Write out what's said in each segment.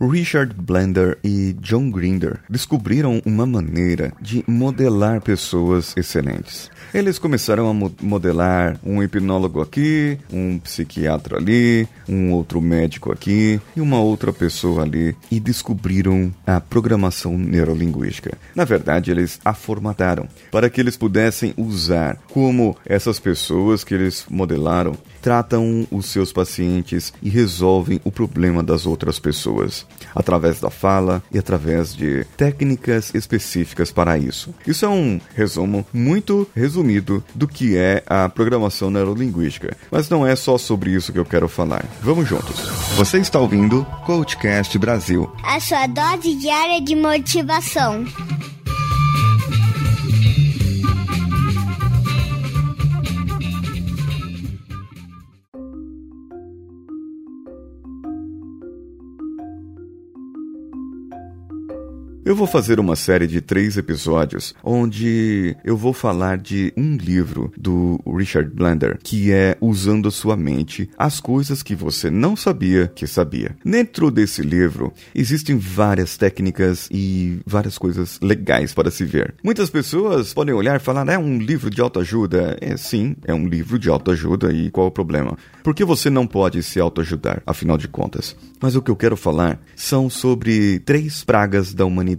Richard Blender e John Grinder descobriram uma maneira de modelar pessoas excelentes. Eles começaram a mo modelar um hipnólogo aqui, um psiquiatra ali, um outro médico aqui e uma outra pessoa ali e descobriram a programação neurolinguística. Na verdade, eles a formataram para que eles pudessem usar como essas pessoas que eles modelaram tratam os seus pacientes e resolvem o problema das outras pessoas, através da fala e através de técnicas específicas para isso. Isso é um resumo muito resumido do que é a programação neurolinguística, mas não é só sobre isso que eu quero falar. Vamos juntos. Você está ouvindo Coachcast Brasil a sua dose diária de motivação. Eu vou fazer uma série de três episódios onde eu vou falar de um livro do Richard Blender que é Usando a Sua Mente as coisas que você não sabia que sabia. Dentro desse livro existem várias técnicas e várias coisas legais para se ver. Muitas pessoas podem olhar e falar: é um livro de autoajuda. É sim, é um livro de autoajuda e qual o problema? Por que você não pode se autoajudar, afinal de contas? Mas o que eu quero falar são sobre três pragas da humanidade.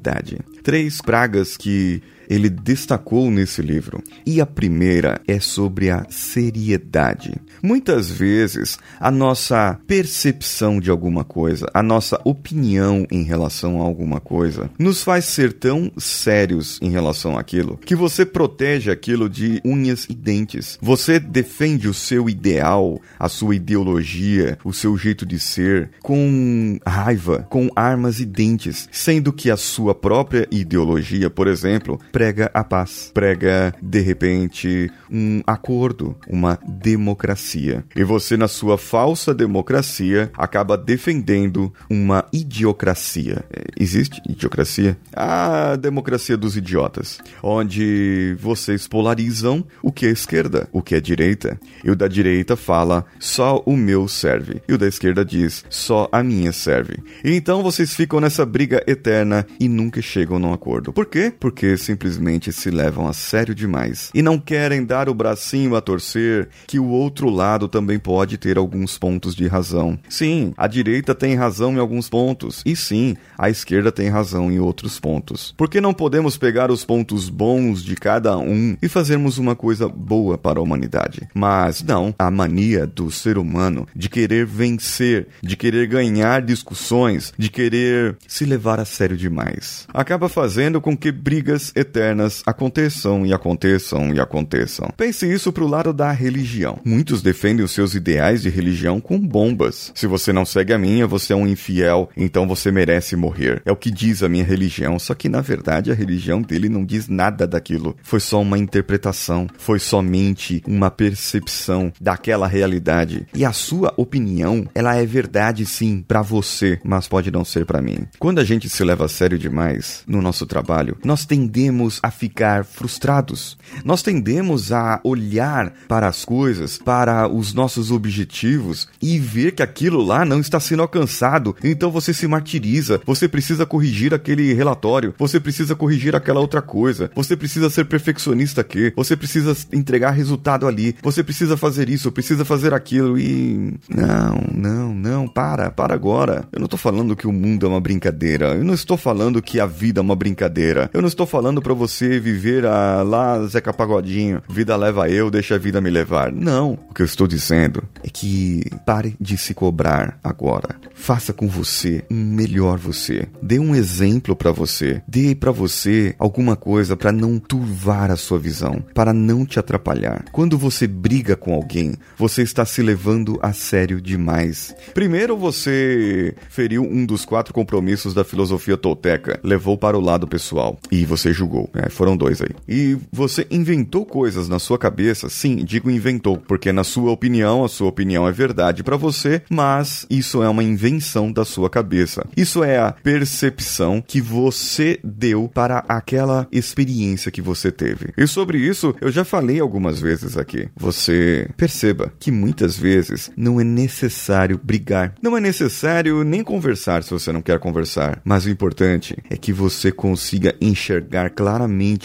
Três pragas que ele destacou nesse livro. E a primeira é sobre a seriedade. Muitas vezes, a nossa percepção de alguma coisa, a nossa opinião em relação a alguma coisa, nos faz ser tão sérios em relação àquilo que você protege aquilo de unhas e dentes. Você defende o seu ideal, a sua ideologia, o seu jeito de ser com raiva, com armas e dentes, sendo que a sua própria ideologia, por exemplo, prega a paz, prega de repente um acordo, uma democracia. E você, na sua falsa democracia, acaba defendendo uma idiocracia. É, existe idiocracia? A democracia dos idiotas, onde vocês polarizam o que é esquerda, o que é direita. E o da direita fala só o meu serve, e o da esquerda diz só a minha serve. E então vocês ficam nessa briga eterna e nunca chegam num acordo. Por quê? Porque simplesmente se levam a sério demais e não querem dar o bracinho a torcer que o outro lado também pode ter alguns pontos de razão. Sim, a direita tem razão em alguns pontos e sim, a esquerda tem razão em outros pontos. Por que não podemos pegar os pontos bons de cada um e fazermos uma coisa boa para a humanidade? Mas não, a mania do ser humano de querer vencer, de querer ganhar discussões, de querer se levar a sério demais, acaba fazendo com que brigas eternas aconteçam e aconteçam e aconteçam. Pense isso pro lado da religião. Muitos defendem os seus ideais de religião com bombas. Se você não segue a minha, você é um infiel, então você merece morrer. É o que diz a minha religião, só que na verdade a religião dele não diz nada daquilo. Foi só uma interpretação, foi somente uma percepção daquela realidade. E a sua opinião, ela é verdade sim para você, mas pode não ser para mim. Quando a gente se leva a sério demais no nosso trabalho, nós tendemos a ficar frustrados. Nós tendemos a olhar para as coisas, para os nossos objetivos e ver que aquilo lá não está sendo alcançado. Então você se martiriza, você precisa corrigir aquele relatório, você precisa corrigir aquela outra coisa, você precisa ser perfeccionista aqui, você precisa entregar resultado ali, você precisa fazer isso, precisa fazer aquilo e. Não, não, não, para, para agora. Eu não estou falando que o mundo é uma brincadeira, eu não estou falando que a vida é uma brincadeira, eu não estou falando para você viver a, lá Zeca Pagodinho, vida leva eu, deixa a vida me levar. Não. O que eu estou dizendo é que pare de se cobrar agora. Faça com você um melhor você. Dê um exemplo para você. Dê para você alguma coisa para não turvar a sua visão, para não te atrapalhar. Quando você briga com alguém, você está se levando a sério demais. Primeiro você feriu um dos quatro compromissos da filosofia tolteca, levou para o lado pessoal e você julgou É, foram dois aí. E você inventou coisas na sua cabeça? Sim, digo inventou, porque na sua opinião, a sua opinião é verdade para você, mas isso é uma invenção da sua cabeça. Isso é a percepção que você deu para aquela experiência que você teve. E sobre isso, eu já falei algumas vezes aqui. Você perceba que muitas vezes não é necessário brigar. Não é necessário nem conversar se você não quer conversar. Mas o importante é que você consiga enxergar claramente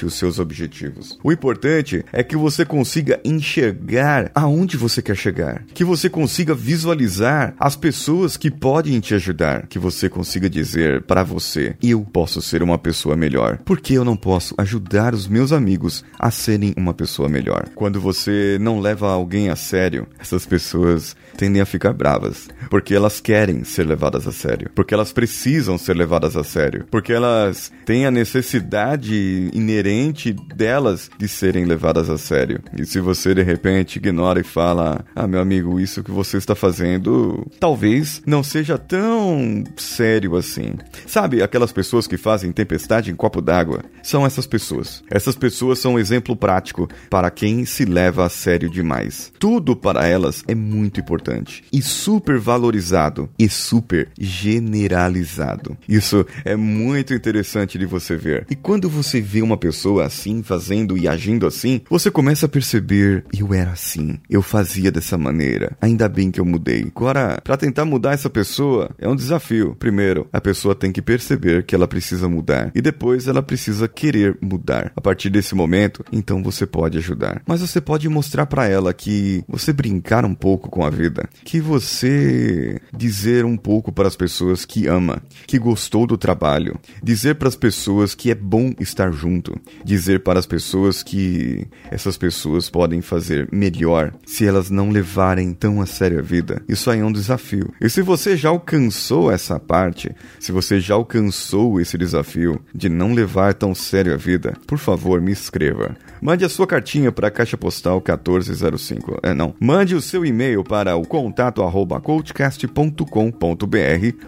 os seus objetivos. O importante é que você consiga enxergar aonde você quer chegar. Que você consiga visualizar as pessoas que podem te ajudar. Que você consiga dizer para você: eu posso ser uma pessoa melhor. Por que eu não posso ajudar os meus amigos a serem uma pessoa melhor? Quando você não leva alguém a sério, essas pessoas tendem a ficar bravas, porque elas querem ser levadas a sério, porque elas precisam ser levadas a sério, porque elas têm a necessidade inerente delas de serem levadas a sério. E se você de repente ignora e fala: "Ah, meu amigo, isso que você está fazendo talvez não seja tão sério assim". Sabe, aquelas pessoas que fazem tempestade em copo d'água? São essas pessoas. Essas pessoas são um exemplo prático para quem se leva a sério demais. Tudo para elas é muito importante importante e super valorizado e super generalizado. Isso é muito interessante de você ver. E quando você vê uma pessoa assim, fazendo e agindo assim, você começa a perceber: eu era assim, eu fazia dessa maneira. Ainda bem que eu mudei. Agora, para tentar mudar essa pessoa é um desafio. Primeiro, a pessoa tem que perceber que ela precisa mudar e depois ela precisa querer mudar. A partir desse momento, então você pode ajudar. Mas você pode mostrar para ela que você brincar um pouco com a vida vida. Que você dizer um pouco para as pessoas que ama, que gostou do trabalho, dizer para as pessoas que é bom estar junto, dizer para as pessoas que essas pessoas podem fazer melhor se elas não levarem tão a sério a vida. Isso aí é um desafio. E se você já alcançou essa parte, se você já alcançou esse desafio de não levar tão sério a vida, por favor, me escreva. Mande a sua cartinha para a Caixa Postal 1405. É, não. Mande o seu e-mail para o contato arroba coachcast.com.br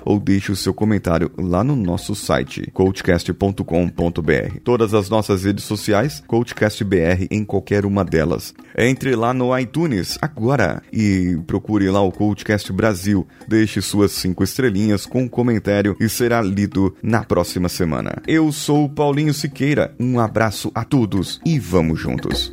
ou deixe o seu comentário lá no nosso site coachcast.com.br. Todas as nossas redes sociais, CoachCastBR em qualquer uma delas. Entre lá no iTunes agora e procure lá o Coachcast Brasil. Deixe suas cinco estrelinhas com um comentário e será lido na próxima semana. Eu sou Paulinho Siqueira. Um abraço a todos e vamos juntos.